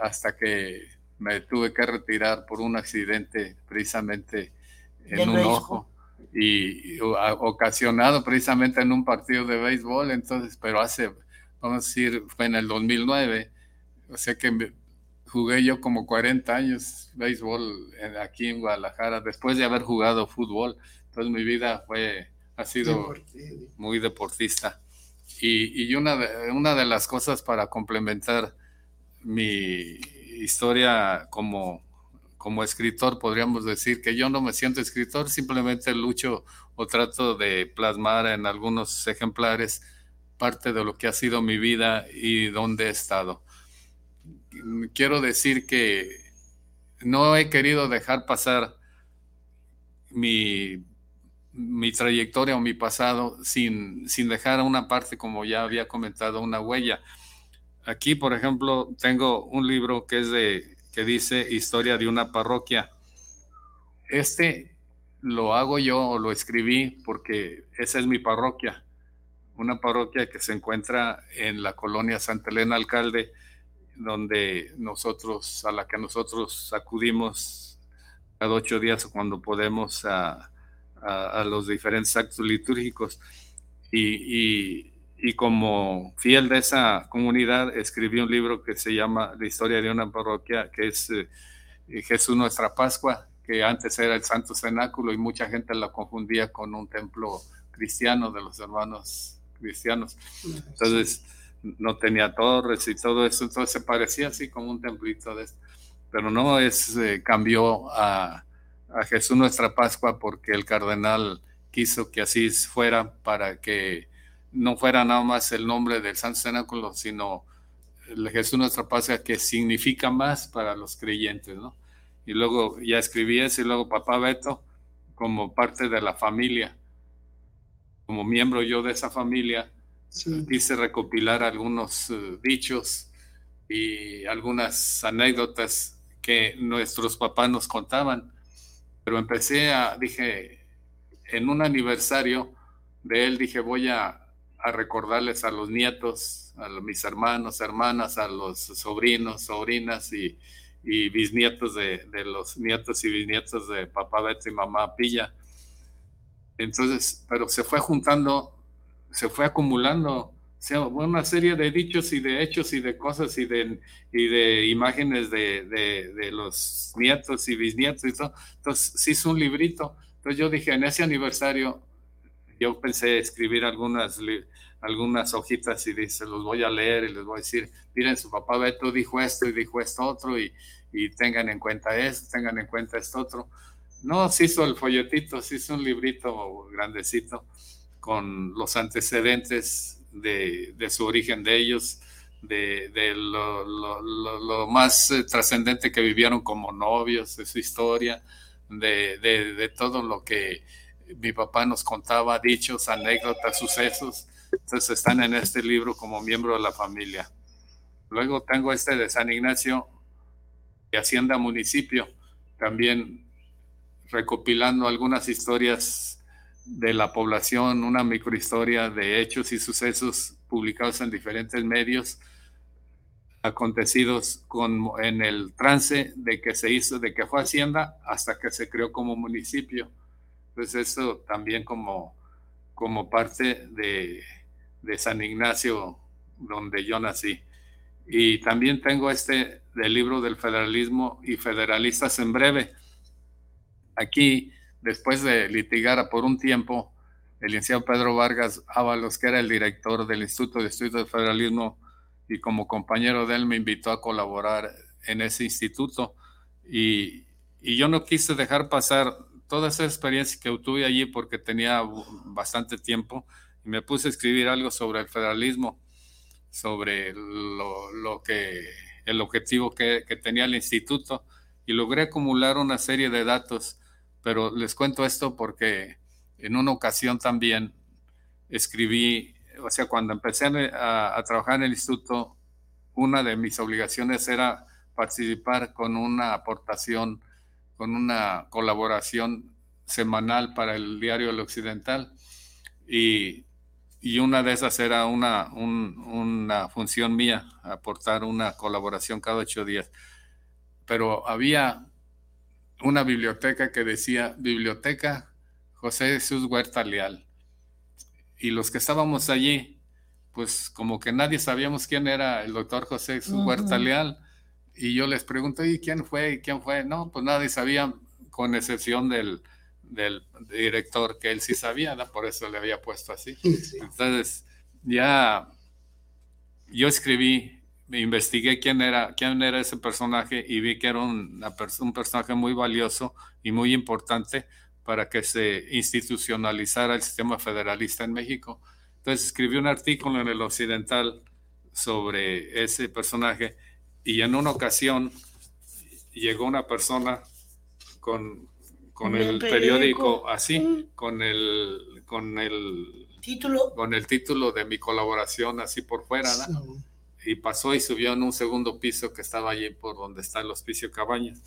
[SPEAKER 4] hasta que me tuve que retirar por un accidente precisamente en un ojo y, ocasionado precisamente en un partido de béisbol, entonces, pero hace, vamos a decir, fue en el 2009, o sea que jugué yo como 40 años béisbol aquí en Guadalajara, después de haber jugado fútbol, entonces mi vida fue, ha sido muy deportista. Y, y una, de, una de las cosas para complementar mi historia como como escritor podríamos decir que yo no me siento escritor, simplemente lucho o trato de plasmar en algunos ejemplares parte de lo que ha sido mi vida y dónde he estado. Quiero decir que no he querido dejar pasar mi, mi trayectoria o mi pasado sin, sin dejar una parte, como ya había comentado, una huella. Aquí, por ejemplo, tengo un libro que es de que dice Historia de una parroquia. Este lo hago yo o lo escribí porque esa es mi parroquia, una parroquia que se encuentra en la colonia Santa Elena Alcalde, donde nosotros, a la que nosotros acudimos cada ocho días cuando podemos a, los diferentes actos litúrgicos. y, y como fiel de esa comunidad escribí un libro que se llama La historia de una parroquia, que es eh, Jesús nuestra Pascua, que antes era el Santo Cenáculo y mucha gente lo confundía con un templo cristiano de los hermanos cristianos. Entonces no tenía torres y todo eso, entonces se parecía así como un templito de esto. Pero no es, eh, cambió a, a Jesús nuestra Pascua porque el cardenal quiso que así fuera para que no fuera nada más el nombre del Santo Cenáculo, sino el Jesús nuestra Pascua, que significa más para los creyentes, ¿no? Y luego ya escribí eso, y luego Papá Beto, como parte de la familia, como miembro yo de esa familia, quise recopilar algunos eh, dichos y algunas anécdotas que nuestros papás nos contaban. Pero empecé a, dije, en un aniversario de él, dije, voy a a recordarles a los nietos, a mis hermanos, hermanas, a los sobrinos, sobrinas y, bisnietos de, los nietos y bisnietos de papá Beto y mamá Pilla. Entonces, pero se fue juntando, se fue acumulando una serie de dichos y de hechos y de cosas y de, y de imágenes de, de, los nietos y bisnietos y todo. Entonces, se hizo un librito. Entonces yo dije, en ese aniversario, yo pensé escribir algunas, algunas hojitas y dice, los voy a leer y les voy a decir, miren, su papá Beto dijo esto y dijo esto otro y, y tengan en cuenta esto, tengan en cuenta esto otro. No, se hizo el folletito, se hizo un librito grandecito con los antecedentes de, su origen de ellos, de, lo, más eh, trascendente que vivieron como novios, de su historia, de, de todo lo que mi papá nos contaba, dichos, anécdotas, sucesos. Entonces están en este libro como miembro de la familia. Luego tengo este de San Ignacio de Hacienda Municipio, también recopilando algunas historias de la población, una microhistoria de hechos y sucesos publicados en diferentes medios acontecidos con, en el trance de que se hizo, de que fue Hacienda hasta que se creó como municipio pues eso también como, como parte de, de San Ignacio, donde yo nací. Y también tengo este del libro del federalismo y federalistas en breve. Aquí después de litigar por un tiempo, el licenciado Pedro Vargas Ábalos, que era el director del Instituto de Estudios del Federalismo, y como compañero de él me invitó a colaborar en ese instituto. Y, yo no quise dejar pasar toda esa experiencia que tuve allí porque tenía bastante tiempo y me puse a escribir algo sobre el federalismo, sobre lo, que el objetivo que, tenía el instituto y logré acumular una serie de datos, pero les cuento esto porque en una ocasión también escribí, o sea, cuando empecé a, a trabajar en el instituto, una de mis obligaciones era participar con una aportación con una colaboración semanal para el diario El Occidental y, y una de esas era una, una función mía, aportar una colaboración cada ocho días. Pero había una biblioteca que decía Biblioteca José Jesús Huerta Leal. Y los que estábamos allí, pues como que nadie sabíamos quién era el doctor José Jesús Huerta Leal y yo les pregunto, ¿y quién fue? ¿Y quién fue? No, pues nadie sabía, con excepción del, del director, que él sí sabía, por eso le había puesto así. Entonces, ya yo escribí, investigué quién era, quién era ese personaje y vi que era un personaje muy valioso y muy importante para que se institucionalizara el sistema federalista en México. Entonces escribí un artículo en el Occidental sobre ese personaje y en una ocasión llegó una persona con, con el, periódico, así, con el, con el
[SPEAKER 2] título
[SPEAKER 4] con el título de mi colaboración así por fuera, ¿no? Y pasó y subió en un segundo piso que estaba allí por donde está el hospicio Cabañas.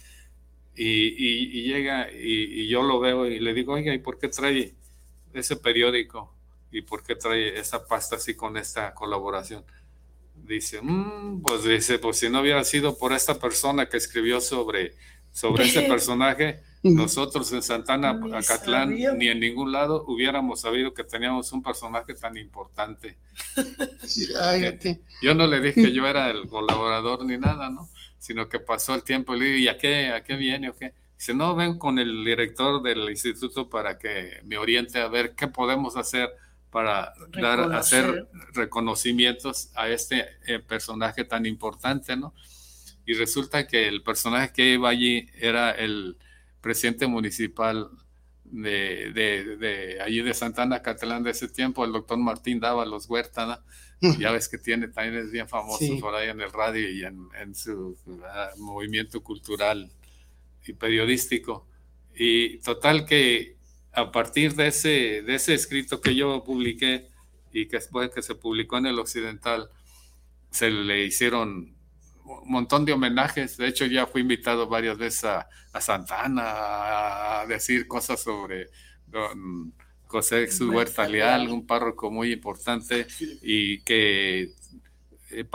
[SPEAKER 4] Y, y, llega y, y, yo lo veo y le digo, oiga, ¿y por qué trae ese periódico? ¿Y por qué trae esa pasta así con esta colaboración? dice, mm", pues dice, pues si no hubiera sido por esta persona que escribió sobre, sobre ese personaje, nosotros en Santana, Acatlán, ni en ningún lado hubiéramos sabido que teníamos un personaje tan importante. yo no le dije que yo era el colaborador ni nada, ¿no? Sino que pasó el tiempo y le dije, ¿y a qué, a qué viene o qué? Dice, no, ven con el director del instituto para que me oriente a ver qué podemos hacer para dar, hacer reconocimientos a este eh, personaje tan importante, ¿no? Y resulta que el personaje que iba allí era el presidente municipal de, de, de allí de Santana Catalán de ese tiempo, el doctor Martín Dávalos Huerta, ¿no? ya ves que tiene, también es bien famoso por ahí en el radio y en, en su uh, movimiento cultural y periodístico. Y total que a partir de ese, de ese escrito que yo publiqué y que después que se publicó en el Occidental, se le hicieron un montón de homenajes. De hecho, ya fui invitado varias veces a, Santana a decir cosas sobre don José Jesús Huerta Leal, un párroco muy importante y que eh,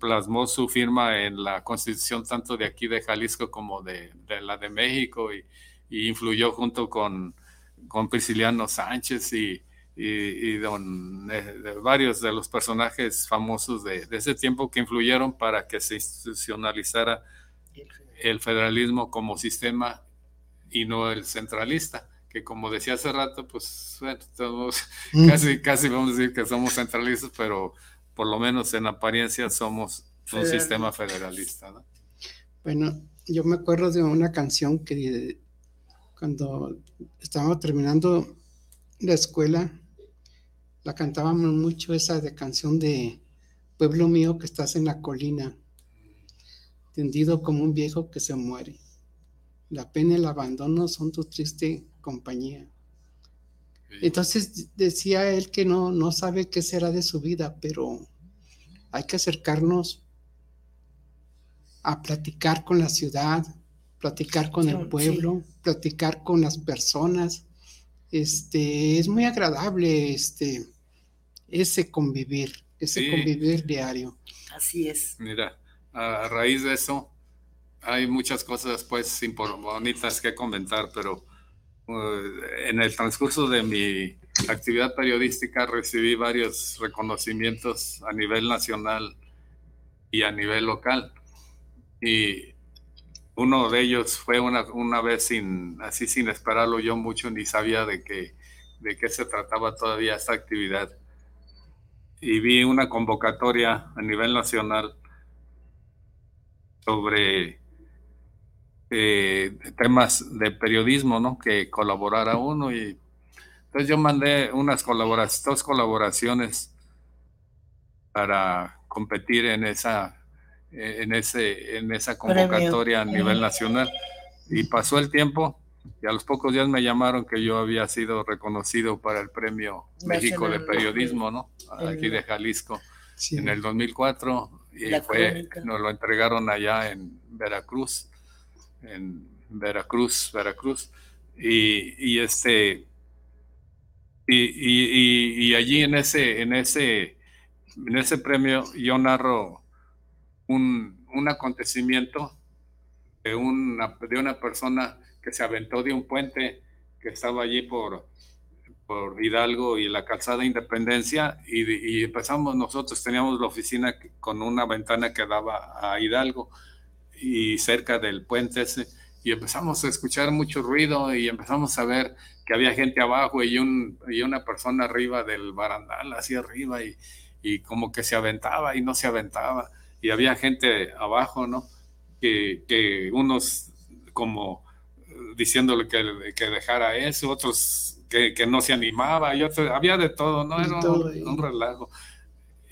[SPEAKER 4] plasmó su firma en la constitución tanto de aquí de Jalisco como de, la de México y, y influyó junto con con Prisciliano Sánchez y, y, don, eh, varios de los personajes famosos de, ese tiempo que influyeron para que se institucionalizara el federalismo como sistema y no el centralista, que como decía hace rato, pues bueno, mm. casi, casi vamos a decir que somos centralistas, pero por lo menos en apariencia somos un sistema federalista.
[SPEAKER 5] Bueno, yo me acuerdo de una canción que cuando estábamos terminando la escuela, la cantábamos mucho esa de canción de Pueblo mío que estás en la colina, tendido como un viejo que se muere. La pena y el abandono son tu triste compañía. Entonces decía él que no, no sabe qué será de su vida, pero hay que acercarnos a platicar con la ciudad, platicar con el pueblo, platicar con las personas. Este, es muy agradable este, ese convivir, ese convivir diario.
[SPEAKER 2] Así es.
[SPEAKER 4] Mira, a raíz de eso, hay muchas cosas pues bonitas que comentar, pero uh, en el transcurso de mi actividad periodística recibí varios reconocimientos a nivel nacional y a nivel local. Y uno de ellos fue una, una vez sin, así sin esperarlo yo mucho, ni sabía de qué, de qué se trataba todavía esta actividad. Y vi una convocatoria a nivel nacional sobre eh, temas de periodismo, ¿no? Que colaborara uno y entonces yo mandé unas colaboraciones, dos colaboraciones para competir en esa en, ese, en esa convocatoria a nivel nacional. Y pasó el tiempo y a los pocos días me llamaron que yo había sido reconocido para el Premio México de Periodismo, ¿no? Aquí de Jalisco, en el 2004. Y fue, nos lo entregaron allá en Veracruz, en Veracruz, Veracruz. Y, y este, y, y, y, allí en ese, en ese, en ese premio yo narro un, un acontecimiento de una, de una persona que se aventó de un puente que estaba allí por, por Hidalgo y la calzada Independencia y, empezamos nosotros, teníamos la oficina con una ventana que daba a Hidalgo y cerca del puente ese y empezamos a escuchar mucho ruido y empezamos a ver que había gente abajo y, un, y una persona arriba del barandal, hacia arriba y, y como que se aventaba y no se aventaba y había gente abajo, ¿no? Que, que unos como diciéndole que, que, dejara eso, otros que, que, no se animaba, y otros, había de todo, ¿no? Era un, relajo.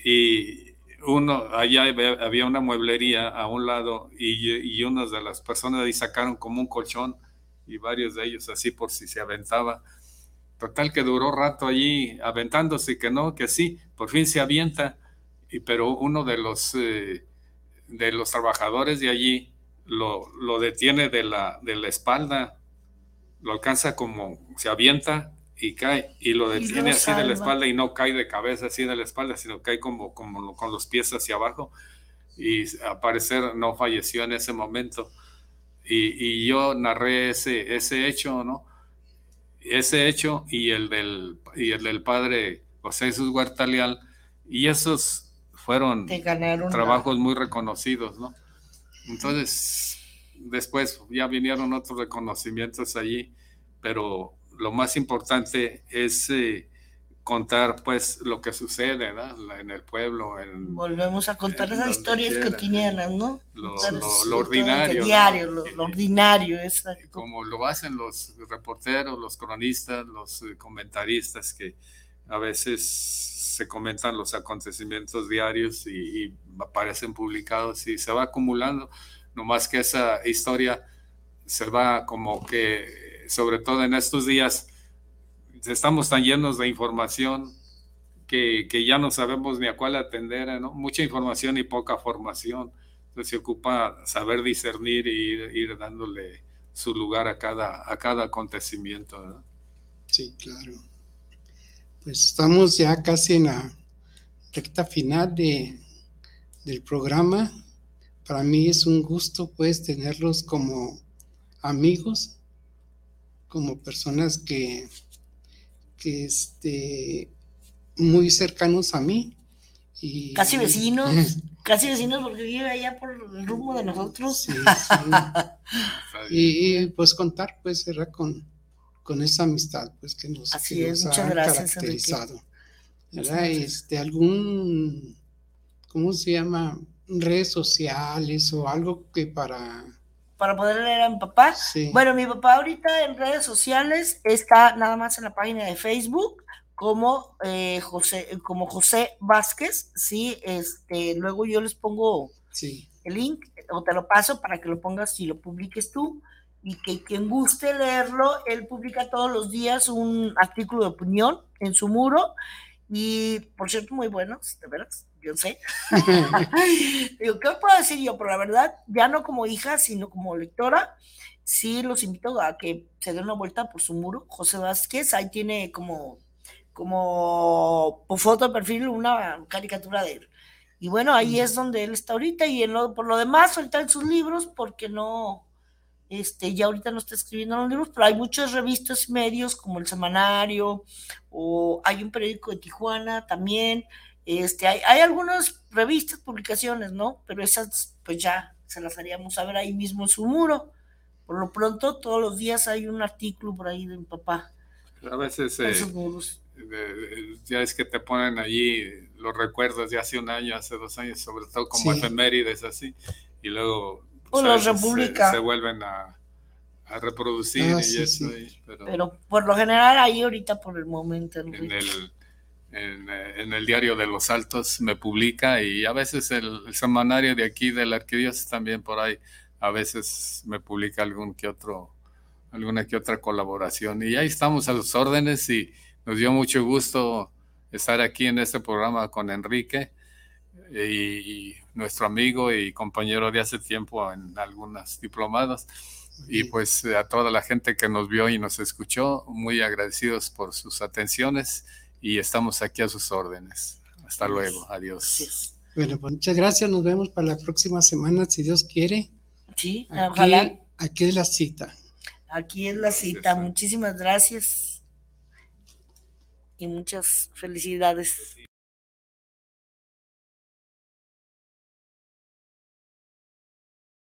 [SPEAKER 4] Y uno, allá había una mueblería a un lado y, y unas de las personas ahí sacaron como un colchón y varios de ellos así por si se aventaba. Total que duró rato allí aventándose, que no, que sí, por fin se avienta y, pero uno de los, eh, de los trabajadores de allí lo, lo detiene de la, de la espalda, lo alcanza como, se avienta y cae, y lo detiene así de la espalda y no cae de cabeza así de la espalda, sino cae como, como con los pies hacia abajo y al parecer no falleció en ese momento. Y, y, yo narré ese, ese hecho, ¿no? Ese hecho y el del, y el del padre José Jesús Huerta Leal, y esos fueron trabajos muy reconocidos, ¿no? Entonces, después ya vinieron otros reconocimientos allí, pero lo más importante es eh, contar pues lo que sucede en el pueblo.
[SPEAKER 2] Volvemos a contar esas historias cotidianas, ¿no?
[SPEAKER 4] Lo, ordinario.
[SPEAKER 2] Diario, lo, ordinario.
[SPEAKER 4] Como lo hacen los reporteros, los cronistas, los eh, comentaristas que a veces se comentan los acontecimientos diarios y, aparecen publicados y se va acumulando, no más que esa historia se va como que, sobre todo en estos días, estamos tan llenos de información que, que ya no sabemos ni a cuál atender, ¿no? Mucha información y poca formación. Entonces se ocupa saber discernir y ir, dándole su lugar a cada, a cada acontecimiento.
[SPEAKER 5] Sí, claro. Pues estamos ya casi en la recta final de, del programa. Para mí es un gusto pues tenerlos como amigos, como personas que, que este, muy cercanos a mí.
[SPEAKER 2] Y, casi vecinos, casi vecinos porque vive allá por el rumbo de nosotros.
[SPEAKER 5] y, pues contar pues era con, con esa amistad pues que nos,
[SPEAKER 2] Así es, muchas gracias,
[SPEAKER 5] caracterizado. Este, algún, ¿cómo se llama? Redes sociales o algo que para...
[SPEAKER 2] Para poder leer a mi papá. Bueno, mi papá ahorita en redes sociales está nada más en la página de Facebook como eh, José, como José Vázquez, sí, este, luego yo les pongo el link o te lo paso para que lo pongas y lo publiques tú y que quien guste leerlo, él publica todos los días un artículo de opinión en su muro y por cierto muy buenos, de veras, yo sé. Digo, ¿qué puedo decir yo? Pero la verdad, ya no como hija, sino como lectora, sí los invito a que se den una vuelta por su muro. José Vázquez, ahí tiene como, como foto de perfil una caricatura de él. Y bueno, ahí es donde él está ahorita y en lo, por lo demás, ahorita en sus libros, porque no, este, ya ahorita no está escribiendo los libros, pero hay muchas revistas y medios como el Semanario, o hay un periódico de Tijuana también, este, hay, hay algunas revistas, publicaciones, ¿no? Pero esas, pues ya se las haríamos saber ahí mismo en su muro. Por lo pronto, todos los días hay un artículo por ahí de mi papá.
[SPEAKER 4] A veces eh, ya es que te ponen allí los recuerdos de hace un año, hace dos años, sobre todo como efemérides así, y luego
[SPEAKER 2] pues, República.
[SPEAKER 4] Se, vuelven a, a reproducir ah, y eso.
[SPEAKER 2] pero... por lo general ahí ahorita por el momento.
[SPEAKER 4] En el, en, el, diario de los Altos me publica y a veces el, semanario de aquí de la arquidiócesis también por ahí a veces me publica algún que otro alguna que otra colaboración y ahí estamos a los órdenes y nos dio mucho gusto estar aquí en este programa con Enrique y, nuestro amigo y compañero de hace tiempo en algunas diplomadas y pues a toda la gente que nos vio y nos escuchó muy agradecidos por sus atenciones y estamos aquí a sus órdenes. Hasta luego, adiós.
[SPEAKER 5] Bueno, pues muchas gracias, nos vemos para la próxima semana, si Dios quiere.
[SPEAKER 2] Sí,
[SPEAKER 5] aquí, ojalá. Aquí es la cita.
[SPEAKER 2] Aquí es la cita, muchísimas gracias y muchas felicidades.